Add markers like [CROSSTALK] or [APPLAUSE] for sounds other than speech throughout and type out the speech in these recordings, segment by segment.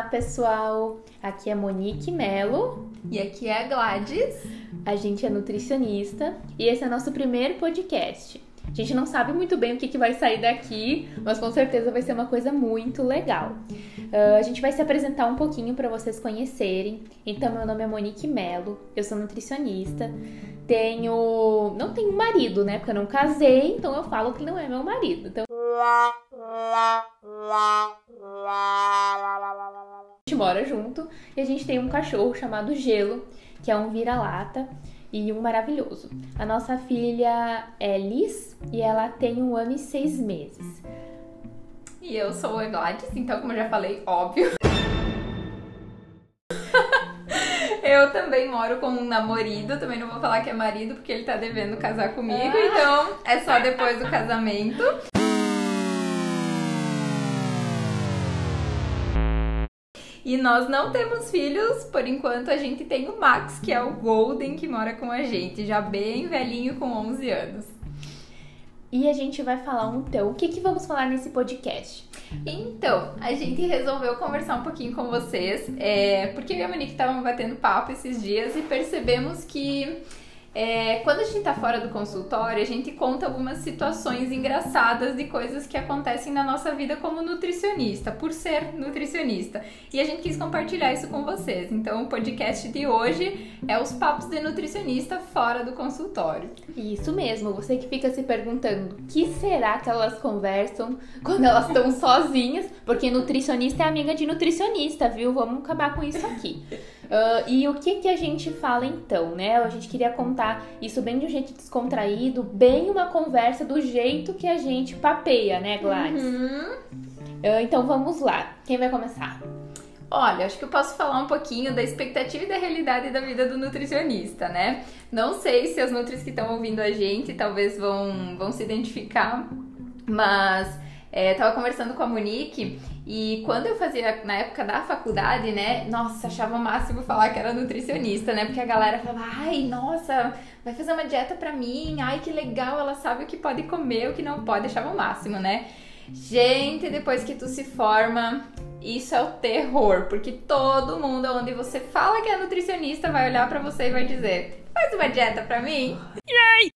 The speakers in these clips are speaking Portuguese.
Olá, pessoal! Aqui é Monique Melo. E aqui é a Gladys. A gente é nutricionista e esse é nosso primeiro podcast. A gente não sabe muito bem o que, que vai sair daqui, mas com certeza vai ser uma coisa muito legal. Uh, a gente vai se apresentar um pouquinho para vocês conhecerem. Então, meu nome é Monique Melo, eu sou nutricionista. Tenho. Não tenho marido, né? Porque eu não casei, então eu falo que não é meu marido. Então. A gente mora junto e a gente tem um cachorro chamado Gelo, que é um vira-lata e um maravilhoso. A nossa filha é Liz e ela tem um ano e seis meses. E eu sou a Gladys, então, como eu já falei, óbvio. [LAUGHS] eu também moro com um namorado, também não vou falar que é marido porque ele tá devendo casar comigo, ah. então é só depois do casamento. E nós não temos filhos, por enquanto a gente tem o Max, que é o Golden, que mora com a gente, já bem velhinho com 11 anos. E a gente vai falar então, o que, que vamos falar nesse podcast? Então, a gente resolveu conversar um pouquinho com vocês, é, porque eu e a Monique estavam batendo papo esses dias e percebemos que é, quando a gente tá fora do consultório, a gente conta algumas situações engraçadas de coisas que acontecem na nossa vida como nutricionista, por ser nutricionista. E a gente quis compartilhar isso com vocês. Então, o podcast de hoje é os papos de nutricionista fora do consultório. Isso mesmo, você que fica se perguntando o que será que elas conversam quando elas estão [LAUGHS] sozinhas, porque nutricionista é amiga de nutricionista, viu? Vamos acabar com isso aqui. Uh, e o que, que a gente fala então, né? A gente queria contar isso bem de um jeito descontraído, bem uma conversa do jeito que a gente papeia, né, Gladys? Uhum. Uh, então vamos lá. Quem vai começar? Olha, acho que eu posso falar um pouquinho da expectativa e da realidade da vida do nutricionista, né? Não sei se as nutris que estão ouvindo a gente talvez vão, vão se identificar, mas é, tava conversando com a Monique e quando eu fazia, na época da faculdade, né, nossa, achava o máximo falar que era nutricionista, né? Porque a galera falava, ai, nossa, vai fazer uma dieta pra mim, ai, que legal, ela sabe o que pode comer, o que não pode, achava o máximo, né? Gente, depois que tu se forma, isso é o terror, porque todo mundo onde você fala que é nutricionista vai olhar para você e vai dizer: "Faz uma dieta para mim". Yay!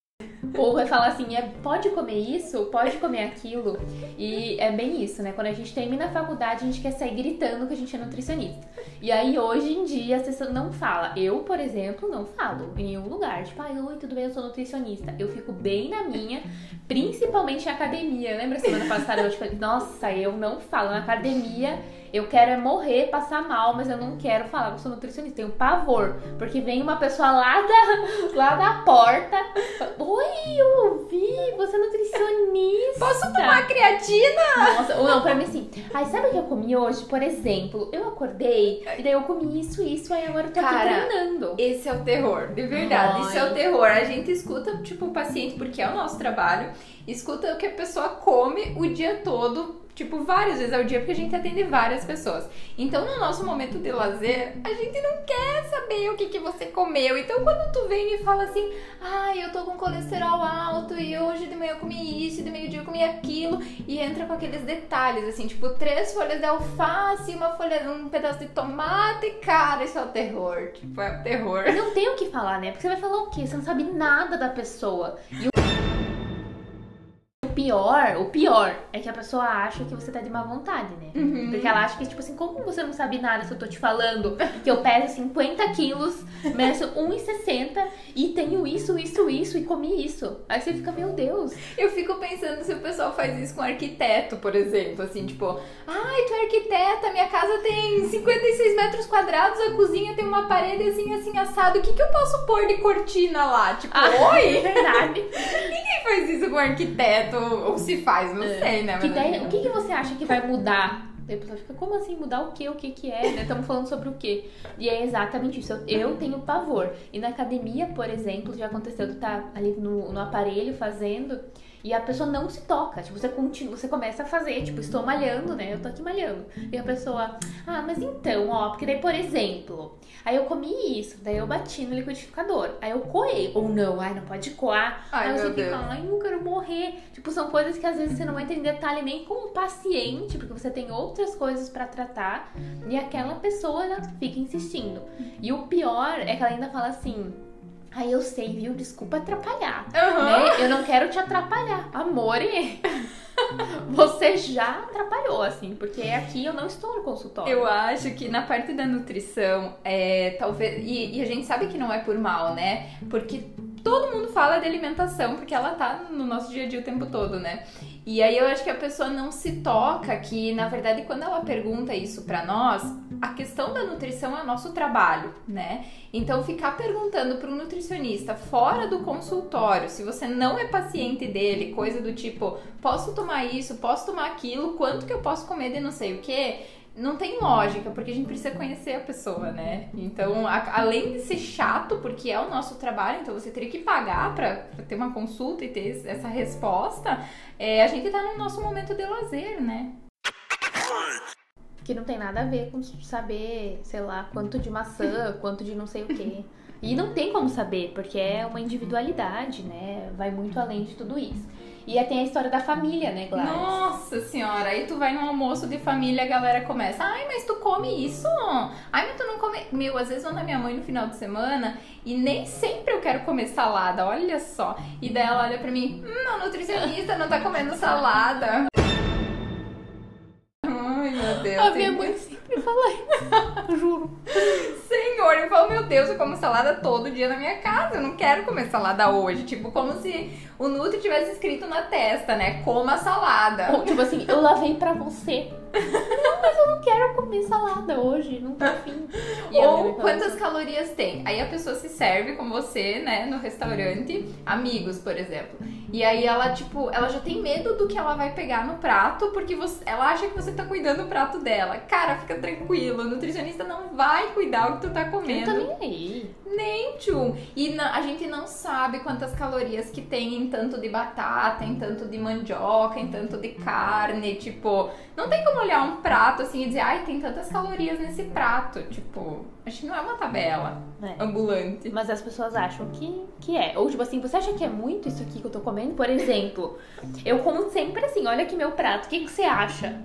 Ou vai falar assim, é, pode comer isso, pode comer aquilo. E é bem isso, né? Quando a gente termina a faculdade, a gente quer sair gritando que a gente é nutricionista. E aí, hoje em dia, as pessoas não falam. Eu, por exemplo, não falo em nenhum lugar. Tipo, ai, oi, tudo bem, eu sou nutricionista. Eu fico bem na minha, principalmente em academia. Lembra semana passada eu falei, nossa, eu não falo. Na academia eu quero é morrer, passar mal, mas eu não quero falar que eu sou nutricionista. Tenho pavor. Porque vem uma pessoa lá da, [LAUGHS] lá da porta. Oi, eu ouvi, você é nutricionista. Posso tomar creatina? Nossa, ou não, pra mim assim. Ai, sabe o que eu comi hoje? Por exemplo, eu acordei e daí eu comi isso, isso, aí agora eu tô Cara, aqui treinando. Esse é o terror, de verdade. Ai. Isso é o terror. A gente escuta, tipo, o paciente, porque é o nosso trabalho, escuta o que a pessoa come o dia todo tipo, várias vezes ao dia, porque a gente atende várias pessoas. Então, no nosso momento de lazer, a gente não quer saber o que, que você comeu. Então, quando tu vem e fala assim, ai, ah, eu tô com colesterol alto e hoje de manhã eu comi isso, de meio-dia eu comi aquilo, e entra com aqueles detalhes, assim, tipo, três folhas de alface, uma folha, um pedaço de tomate, cara, isso é o terror. Tipo, é o terror. Não tem o que falar, né? Porque você vai falar o quê? Você não sabe nada da pessoa. E o pior, o pior é que a pessoa acha que você tá de má vontade, né? Uhum. Porque ela acha que, tipo assim, como você não sabe nada se eu tô te falando que eu peso 50 quilos, meço 1,60 e tenho isso, isso, isso e comi isso. Aí você fica, meu Deus. Eu fico pensando se o pessoal faz isso com arquiteto, por exemplo, assim, tipo, ai, tu é arquiteta, minha casa tem 56 metros quadrados, a cozinha tem uma parede assim, assim, assado, o que que eu posso pôr de cortina lá? Tipo, ah, oi? É verdade. [LAUGHS] Ninguém faz isso com arquiteto ou se faz, não é. sei, né? Que o que, que você acha que vai mudar? Daí a pessoa fica, como assim mudar o quê? O que que é? Estamos falando sobre o quê? E é exatamente isso. Eu, eu, tenho pavor. E na academia, por exemplo, já aconteceu de estar ali no, no aparelho fazendo e a pessoa não se toca. Tipo, você continua, você começa a fazer, tipo, estou malhando, né? Eu tô aqui malhando. E a pessoa, ah, mas então, ó, porque daí, por exemplo, aí eu comi isso, daí eu bati no liquidificador, aí eu coei, ou não, ai, não pode coar. Ai, aí você fica, ai, eu quero morrer morrer. Tipo, são coisas que às vezes você não entra em detalhe nem com o paciente, porque você tem outras coisas para tratar, e aquela pessoa ela fica insistindo. E o pior é que ela ainda fala assim: Aí eu sei, viu? Desculpa atrapalhar. Uhum. Né? Eu não quero te atrapalhar. Amore, [LAUGHS] você já atrapalhou, assim, porque aqui eu não estou no consultório. Eu acho que na parte da nutrição, é, talvez. E, e a gente sabe que não é por mal, né? Porque todo mundo fala de alimentação, porque ela tá no nosso dia a dia o tempo todo, né? E aí eu acho que a pessoa não se toca que, na verdade, quando ela pergunta isso para nós, a questão da nutrição é o nosso trabalho, né? Então ficar perguntando para um nutricionista fora do consultório, se você não é paciente dele, coisa do tipo, posso tomar isso, posso tomar aquilo, quanto que eu posso comer de não sei o que, não tem lógica, porque a gente precisa conhecer a pessoa, né? Então, a, além de ser chato, porque é o nosso trabalho, então você teria que pagar para ter uma consulta e ter essa resposta, é, a gente tá no nosso momento de lazer, né? Que não tem nada a ver com saber, sei lá, quanto de maçã, [LAUGHS] quanto de não sei o quê. E não tem como saber, porque é uma individualidade, né? Vai muito além de tudo isso. E aí tem a história da família, né, Gladys? Nossa senhora, aí tu vai num almoço de família a galera começa, ai, mas tu come isso? Ai, mas tu não come. Meu, às vezes eu na minha mãe no final de semana e nem sempre eu quero comer salada, olha só. E daí ela olha pra mim, hum, a nutricionista não tá comendo salada. Ai, meu Deus. A minha mãe sempre fala isso, juro. [LAUGHS] Senhor, eu falo, meu Deus, eu como salada todo dia na minha casa, eu não quero comer salada hoje. Tipo, como se o Nutri tivesse escrito na testa, né? Coma salada. Ou, tipo assim, eu lavei pra você. Não, mas eu não quero comer salada hoje, não tô afim. Ou quantas calorias tem? Aí a pessoa se serve com você, né, no restaurante, amigos, por exemplo. E aí ela, tipo, ela já tem medo do que ela vai pegar no prato, porque você, ela acha que você tá cuidando do prato dela. Cara, fica tranquilo, o nutricionista não vai cuidar o que tu tá Eu comendo. tô nem aí. Nem tchum. E na- a gente não sabe quantas calorias que tem em tanto de batata, em tanto de mandioca, em tanto de carne. Tipo, não tem como olhar um prato assim e dizer, ai, tem tantas calorias nesse prato. Tipo, acho que não é uma tabela É. ambulante. Mas as pessoas acham que, que é. Ou tipo assim, você acha que é muito isso aqui que eu tô comendo? Por exemplo, eu como sempre assim, olha aqui meu prato, o que, que você acha?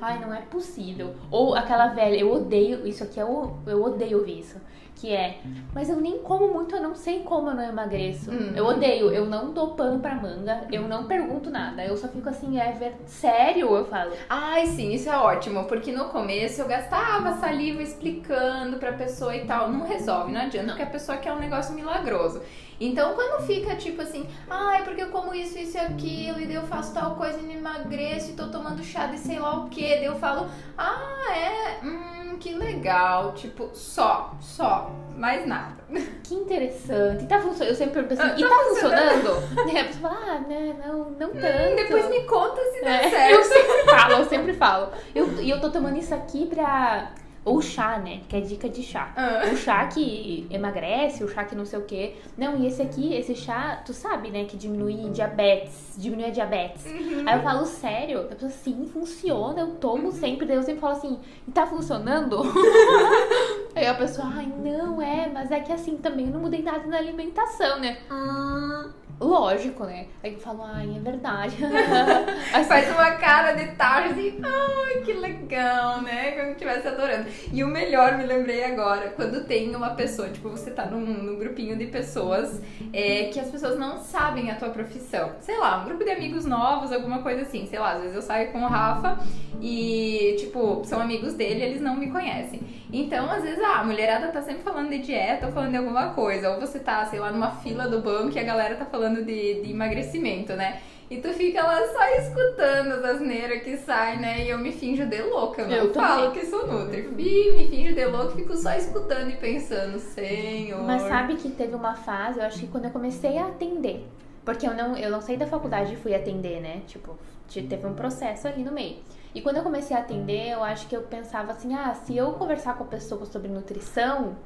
Ai, não é possível. Ou aquela velha, eu odeio, isso aqui eu, eu odeio ouvir isso. Que é, mas eu nem como muito, eu não sei como eu não emagreço. Hum. Eu odeio, eu não dou pano pra manga, eu não pergunto nada. Eu só fico assim, é ver... sério? Eu falo. Ai, sim, isso é ótimo, porque no começo eu gastava saliva explicando pra pessoa e tal. Não resolve, não adianta, porque a pessoa quer um negócio milagroso. Então, quando fica tipo assim, ai, porque eu como isso, isso e aquilo, e daí eu faço tal coisa e não emagreço, e tô tomando chá de sei lá o que, daí eu falo, ah, é, hum, que legal. Tipo, só, só, mais nada. [LAUGHS] Que interessante. E tá funcionando? Eu sempre pergunto assim, Ah, e tá tá funcionando? E [LAUGHS] a pessoa fala, ah, né, não, não tanto. Hum, depois me conta se dá É, certo. [LAUGHS] eu sempre falo, eu sempre falo. Eu- E eu, tô tomando isso aqui pra. Ou chá, né? Que é dica de chá. Ah. O chá que emagrece, o chá que não sei o quê. Não, e esse aqui, esse chá, tu sabe, né? Que diminui diabetes. Diminui a diabetes. Uhum. Aí eu falo, sério? A pessoa, sim, funciona. Eu tomo sempre. Daí eu sempre falo assim, e tá funcionando? [LAUGHS] Aí a pessoa, ai, não, é, mas é que assim também eu não mudei nada na alimentação, né? Hum, lógico, né? Aí eu falo, ai, é verdade. [LAUGHS] Aí Faz uma cara de tarde assim, ai, que legal, né? Como se estivesse adorando. E o melhor, me lembrei agora, quando tem uma pessoa, tipo, você tá num, num grupinho de pessoas é, que as pessoas não sabem a tua profissão. Sei lá, um grupo de amigos novos, alguma coisa assim. Sei lá, às vezes eu saio com o Rafa e, tipo, são amigos dele eles não me conhecem. Então, às vezes, ah, a mulherada tá sempre falando de dieta ou falando de alguma coisa. Ou você tá, sei lá, numa fila do banco e a galera tá falando de, de emagrecimento, né? E tu fica lá só escutando as asneiras que saem, né? E eu me finjo de louca. Eu não Eu também. falo que sou Nutri. Fi- Me finjo de louca e fico só escutando e pensando, senhor. Mas sabe que teve uma fase, eu acho que quando eu comecei a atender. Porque eu não, eu não saí da faculdade e fui atender, né? Tipo, te- teve um processo ali no meio. E quando eu comecei a atender, eu acho que eu pensava assim, ah, se eu conversar com a pessoa sobre nutrição,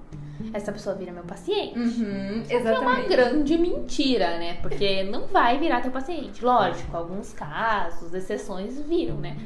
essa pessoa vira meu paciente. Uhum, É uma exatamente. grande mentira, né? Porque não vai virar teu paciente. Lógico, alguns casos, exceções viram, né?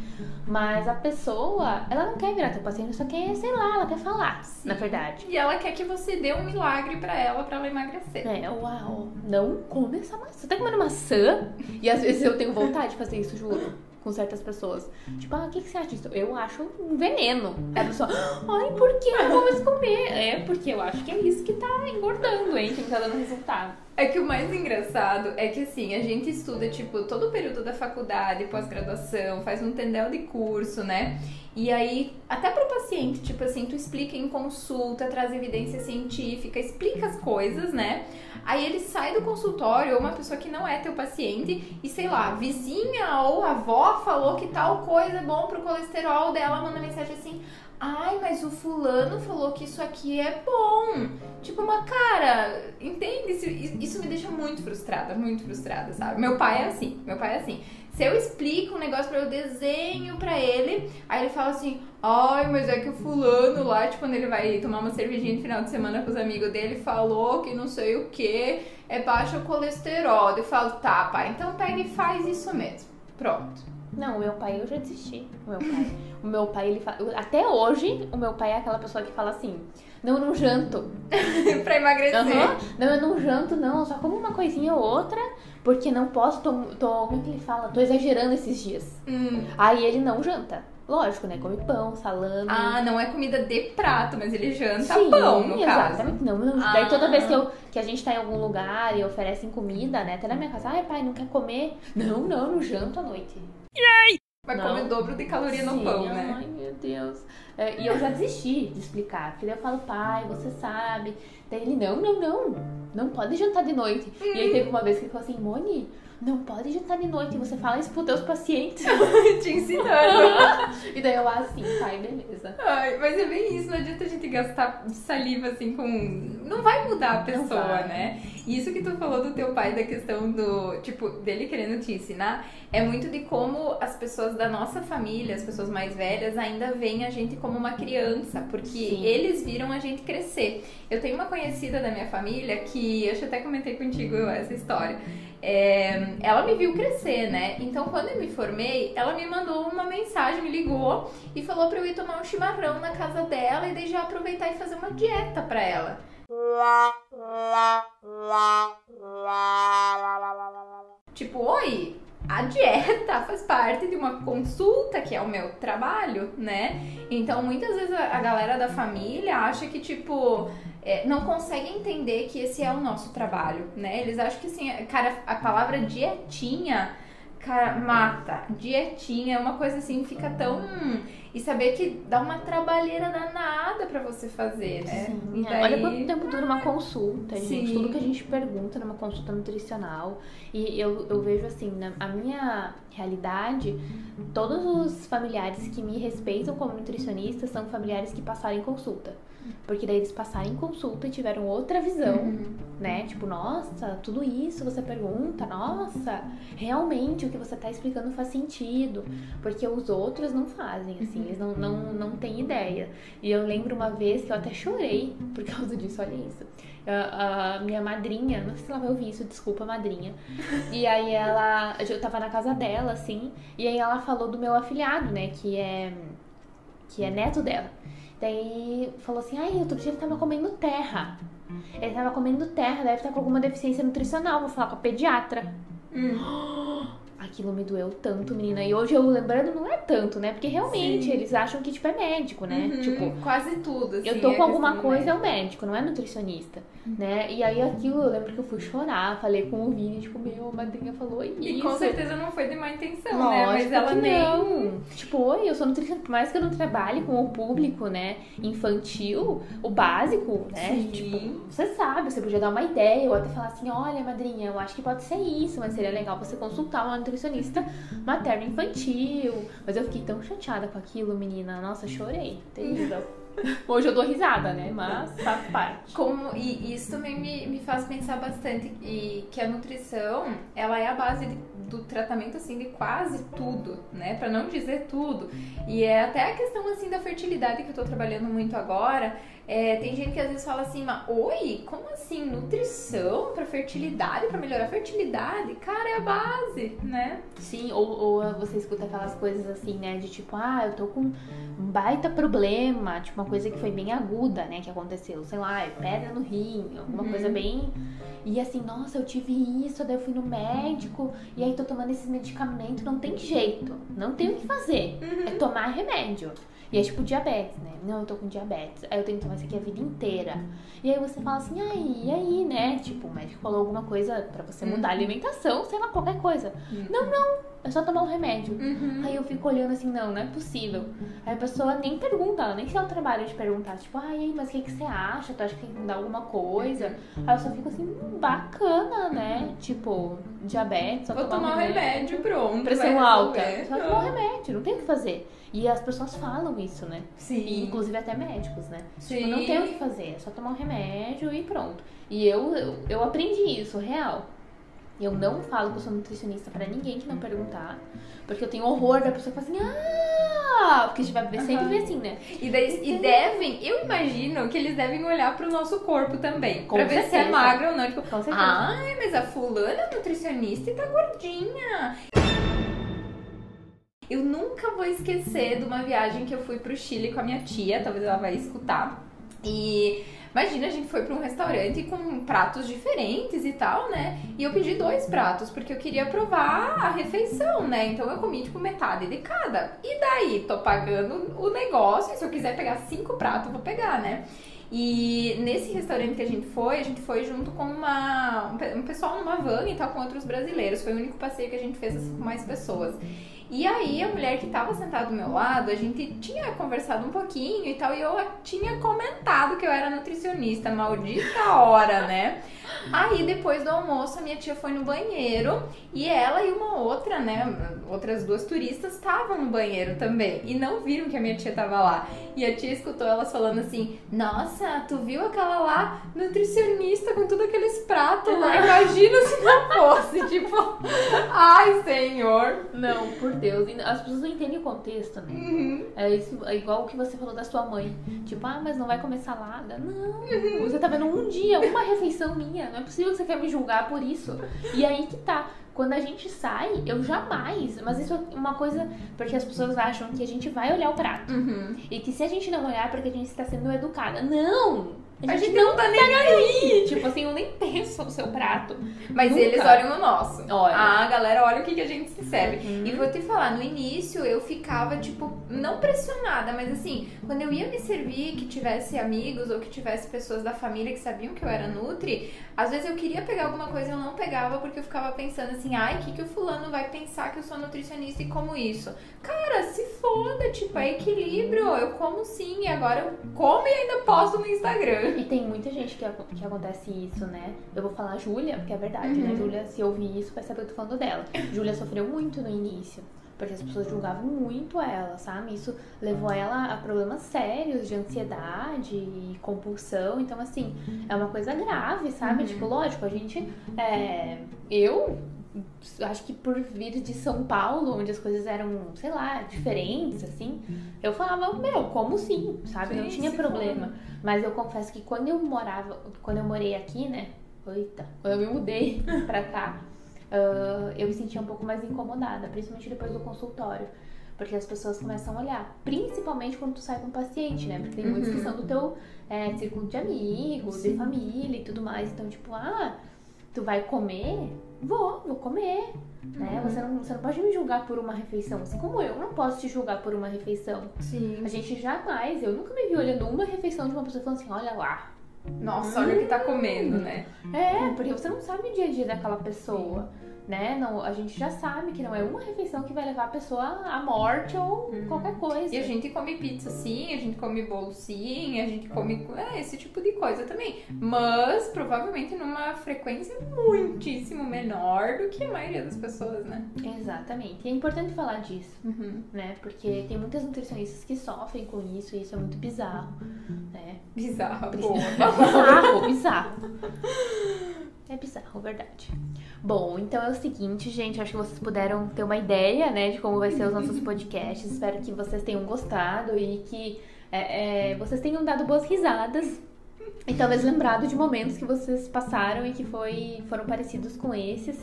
Mas a pessoa, ela não quer virar teu paciente, só quer, sei lá, ela quer falar, na verdade. E ela quer que você dê um milagre pra ela, pra ela emagrecer. É, uau, não come essa maçã. você tá comendo maçã? E às vezes eu tenho vontade de fazer isso, juro. Com certas pessoas. Tipo, ah, o que, que você acha disso? Eu acho um veneno. Aí a pessoa, ai, por que eu vou mais comer? É, porque eu acho que é isso que tá engordando, hein? Que não tá dando resultado. É que o mais engraçado é que assim, a gente estuda, tipo, todo o período da faculdade, pós-graduação, faz um tendel de curso, né? E aí, até pro paciente, tipo assim, tu explica em consulta, traz evidência científica, explica as coisas, né? Aí ele sai do consultório, uma pessoa que não é teu paciente, e sei lá, vizinha ou avó falou que tal coisa é bom pro colesterol dela, manda mensagem assim: Ai, mas o fulano falou que isso aqui é bom. Tipo, uma cara, entende? Isso, isso me deixa muito frustrada, muito frustrada, sabe? Meu pai é assim, meu pai é assim. Se eu explico um negócio pra eu desenho pra ele, aí ele fala assim, ai, mas é que o fulano lá, tipo, quando ele vai tomar uma cervejinha no final de semana com os amigos dele, falou que não sei o que, é baixo colesterol. Eu falo, tá, pai, então pega e faz isso mesmo. Pronto. Não, o meu pai eu já desisti. O meu pai. o meu pai, ele fala. Até hoje, o meu pai é aquela pessoa que fala assim: Não, eu não janto. [LAUGHS] pra emagrecer. Uhum. Não, eu não janto, não. Só como uma coisinha ou outra, porque não posso. Tô, tô como é que ele fala? Tô exagerando esses dias. Hum. Aí ele não janta. Lógico, né? Come pão, salame. Ah, não é comida de prato, mas ele janta Sim, pão, no exatamente. caso. Não, não. Ah. Daí toda vez que, eu, que a gente tá em algum lugar e oferecem comida, né? Até na minha casa, ai pai, não quer comer? Não, não, não janto à noite. Vai comer dobro de caloria Sim, no pão, né? Ai, meu Deus. É, e eu já desisti de explicar. Porque daí eu falo, pai, você sabe. Daí ele, não, não, não. Não pode jantar de noite. Hum. E aí teve uma vez que ele falou assim, Moni, não pode jantar de noite. Você fala isso pros teus pacientes. [LAUGHS] Te ensinando. e daí eu assim, pai, beleza. Ai, mas é bem isso. Não adianta a gente gastar saliva assim com. Não vai mudar a pessoa, né? E isso que tu falou do teu pai, da questão do. Tipo, dele querendo te ensinar, é muito de como as pessoas da nossa família, as pessoas mais velhas, ainda veem a gente como uma criança. Porque Sim. eles viram a gente crescer. Eu tenho uma conhecida da minha família que. Eu até comentei contigo essa história é, ela me viu crescer, né? Então, quando eu me formei, ela me mandou uma mensagem, me ligou e falou para eu ir tomar um chimarrão na casa dela e daí já aproveitar e fazer uma dieta para ela. Tipo, oi, a dieta faz parte de uma consulta que é o meu trabalho, né? Então, muitas vezes a galera da família acha que, tipo, é, não conseguem entender que esse é o nosso trabalho, né? Eles acham que assim, cara, a palavra dietinha cara, mata. Dietinha é uma coisa assim, fica tão. E saber que dá uma trabalheira danada para você fazer, né? Sim, daí... Olha quanto tempo dura uma consulta, gente. Sim. Tudo que a gente pergunta numa consulta nutricional. E eu, eu vejo assim, na a minha realidade, todos os familiares que me respeitam como nutricionista são familiares que passaram em consulta. Porque daí eles passaram em consulta e tiveram outra visão, uhum. né? Tipo, nossa, tudo isso você pergunta, nossa, realmente o que você tá explicando faz sentido. Porque os outros não fazem, assim, eles não, não, não têm ideia. E eu lembro uma vez que eu até chorei por [LAUGHS] causa disso, olha isso. A, a, minha madrinha, não sei se ela vai ouvir isso, desculpa, madrinha. E aí ela, eu tava na casa dela, assim, e aí ela falou do meu afilhado, né, que é, que é neto dela. Daí falou assim: ai, outro dia ele tava comendo terra. Ele tava comendo terra, deve estar com alguma deficiência nutricional. Vou falar com a pediatra. Hum. [GASPS] Aquilo me doeu tanto, menina. E hoje eu lembrando, não é tanto, né? Porque realmente Sim. eles acham que, tipo, é médico, né? Uhum, tipo, quase tudo. Assim, eu tô com alguma coisa, é o médico, não é nutricionista. Né? E aí aquilo, eu lembro que eu fui chorar, falei com o Vini, tipo, meu, a madrinha falou isso. E com certeza não foi de má intenção, Lógico né? Mas ela nem. Não. Tipo, oi, eu sou nutricionista, por mais que eu não trabalhe com o público, né? Infantil, o básico, né? Sim. Tipo, você sabe, você podia dar uma ideia, ou até falar assim, olha, madrinha, eu acho que pode ser isso, mas seria legal você consultar uma nutricionista materno-infantil. Mas eu fiquei tão chateada com aquilo, menina. Nossa, chorei. Terrível. [LAUGHS] Hoje eu dou risada, né? Mas faz parte. Como, e isso também me, me faz pensar bastante e que a nutrição, ela é a base de, do tratamento, assim, de quase tudo, né? Pra não dizer tudo. E é até a questão, assim, da fertilidade que eu tô trabalhando muito agora, É, tem gente que às vezes fala assim, mas oi, como assim? Nutrição para fertilidade, para melhorar a fertilidade? Cara, é a base, né? Sim, ou, ou você escuta aquelas coisas assim, né? De tipo, ah, eu tô com um baita problema, tipo uma coisa que foi bem aguda, né? Que aconteceu, sei lá, é pedra no rim, alguma Uhum. coisa bem. E assim, nossa, eu tive isso, daí eu fui no médico, e aí tô tomando esses medicamentos, não tem jeito, não tem o que fazer. É tomar remédio. E é tipo diabetes, né? Não, eu tô com diabetes. Aí eu tenho que tomar isso aqui a vida inteira. E aí você fala assim, ai, e aí, né? Tipo, o médico falou alguma coisa pra você mudar a alimentação, sei lá, qualquer coisa. Não, não, é só tomar um remédio. Uhum. Aí eu fico olhando assim, não, não é possível. Aí a pessoa nem pergunta, ela nem se dá o trabalho de perguntar, tipo, ai, mas o que, que você acha? Tu acha que tem que mudar alguma coisa? Aí eu só fico assim, hum, bacana, né? Tipo, diabetes, só Vou tomar um remédio, pronto. Pressão alta. Só tomar um remédio, não tem o que fazer. E as pessoas falam isso, né? E, Sim. inclusive até médicos, né? Sim. Tipo, não tem o que fazer, é só tomar um remédio e pronto. E eu, eu, eu aprendi isso, real. Eu não falo que eu sou nutricionista pra ninguém que não perguntar. Porque eu tenho horror da pessoa que fala assim, ah! Porque a gente vai sempre Aham. ver assim, né? E, daí, e devem, eu imagino que eles devem olhar pro nosso corpo também. Com pra ver se é certeza. magra ou não. Tipo, Com certeza. ai, mas a fulana é nutricionista e tá gordinha. Eu nunca vou esquecer de uma viagem que eu fui pro Chile com a minha tia, talvez ela vai escutar. E imagina, a gente foi pra um restaurante com pratos diferentes e tal, né? E eu pedi dois pratos, porque eu queria provar a refeição, né? Então eu comi, tipo, metade de cada. E daí, tô pagando o negócio, e se eu quiser pegar cinco pratos, vou pegar, né? E nesse restaurante que a gente foi, a gente foi junto com uma, um um pessoal numa van e tal, com outros brasileiros. Foi o único passeio que a gente fez assim, com mais pessoas. E aí, a mulher que tava sentada do meu lado, a gente tinha conversado um pouquinho e tal, e eu tinha comentado que eu era nutricionista, maldita hora, né? Aí, depois do almoço, a minha tia foi no banheiro e ela e uma outra, né, outras duas turistas estavam no banheiro também e não viram que a minha tia tava lá. E a tia escutou elas falando assim: Nossa, tu viu aquela lá nutricionista com tudo aqueles pratos lá? Imagina se não fosse, [LAUGHS] tipo, ai, senhor. Não, por Deus. E As pessoas não entendem o contexto, né? Uhum. É, isso, é igual o que você falou da sua mãe. Tipo, ah, mas não vai comer salada. Não. Você tá vendo um dia, uma refeição minha. Não é possível que você quer me julgar por isso. E aí que tá. Quando a gente sai, eu jamais. Mas isso é uma coisa. Porque as pessoas acham que a gente vai olhar o prato. Uhum. E que se a gente não olhar, é porque a gente está sendo educada. Não! A gente não tá nem aí. Tipo assim, eu nem penso no seu prato. Mas Nunca. eles olham o nosso. Olha. Ah, galera, olha o que, que a gente se serve. Uhum. E vou te falar, no início eu ficava, tipo, não pressionada, mas assim, quando eu ia me servir, que tivesse amigos ou que tivesse pessoas da família que sabiam que eu era Nutri, às vezes eu queria pegar alguma coisa e eu não pegava porque eu ficava pensando assim, ai, o que, que o fulano vai pensar que eu sou nutricionista e como isso? Cara, se foda, tipo, é equilíbrio. Eu como sim, e agora eu como e ainda posto no Instagram. E tem muita gente que, que acontece isso, né? Eu vou falar Júlia, porque é verdade, Uhum. né? Júlia, se ouvir isso, vai saber que eu tô falando dela. Júlia sofreu muito no início. Porque as pessoas julgavam muito ela, sabe? Isso levou ela a problemas sérios de ansiedade e compulsão. Então, assim, é uma coisa grave, sabe? Uhum. Tipo, lógico, a gente. é, eu acho que por vir de São Paulo, onde as coisas eram, sei lá, diferentes, assim, eu falava, meu, como sim, sabe? Não Sim, tinha se problema. Mas eu confesso que quando eu morava, quando eu morei aqui, né? Eita, quando eu me mudei [LAUGHS] pra cá, ah, eu me sentia um pouco mais incomodada, principalmente depois do consultório. Porque as pessoas começam a olhar, principalmente quando tu sai com um paciente, né? Porque tem muitos que Uhum. são do teu é, círculo de amigos, de Sim. família e tudo mais. Então, tipo, ah, tu vai comer? Vou, vou comer. Né? Uhum. Você, não, você não pode me julgar por uma refeição. Assim como eu não posso te julgar por uma refeição. Sim. A gente jamais, eu nunca me vi olhando uma refeição de uma pessoa falando assim, olha lá. Nossa, olha o que tá comendo, né? É, porque você não sabe o dia a dia daquela pessoa. Né? Não, a gente já sabe que não é uma refeição que vai levar a pessoa à morte ou qualquer coisa. E a gente come pizza sim, a gente come bolo sim, a gente come é, esse tipo de coisa também. Mas provavelmente numa frequência muitíssimo menor do que a maioria das pessoas, né? Exatamente. E é importante falar disso, Uhum. né? Porque tem muitas nutricionistas que sofrem com isso e isso é muito bizarro, né? Bizarra, Biz- boa. [LAUGHS] Bizarro, bizarro. É bizarro, verdade. Bom, então é o seguinte, gente. Acho que vocês puderam ter uma ideia, né, de como vai ser os nossos podcasts. Espero que vocês tenham gostado e que é, é, vocês tenham dado boas risadas e talvez lembrado de momentos que vocês passaram e que foi, foram parecidos com esses.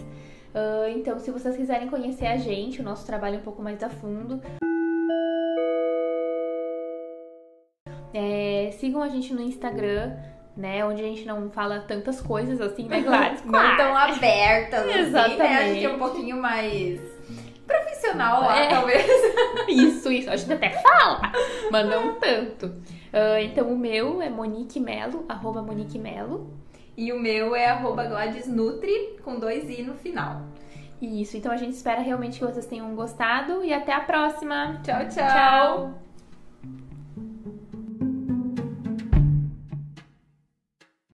Uh, então, se vocês quiserem conhecer a gente, o nosso trabalho um pouco mais a fundo, é, sigam a gente no Instagram, né? Onde a gente não fala tantas coisas assim, né, [LAUGHS] Gladys? não tão abertas, Exatamente. assim, né? A gente é um pouquinho mais profissional lá, É. talvez. [LAUGHS] Isso, isso. A gente até fala, mas não tanto. Ah, então, o meu é Monique Melo, arroba Monique Melo. E o meu é arroba GladysNutri, com dois i no final. Isso, então a gente espera realmente que vocês tenham gostado e até a próxima. Tchau, tchau. Tchau.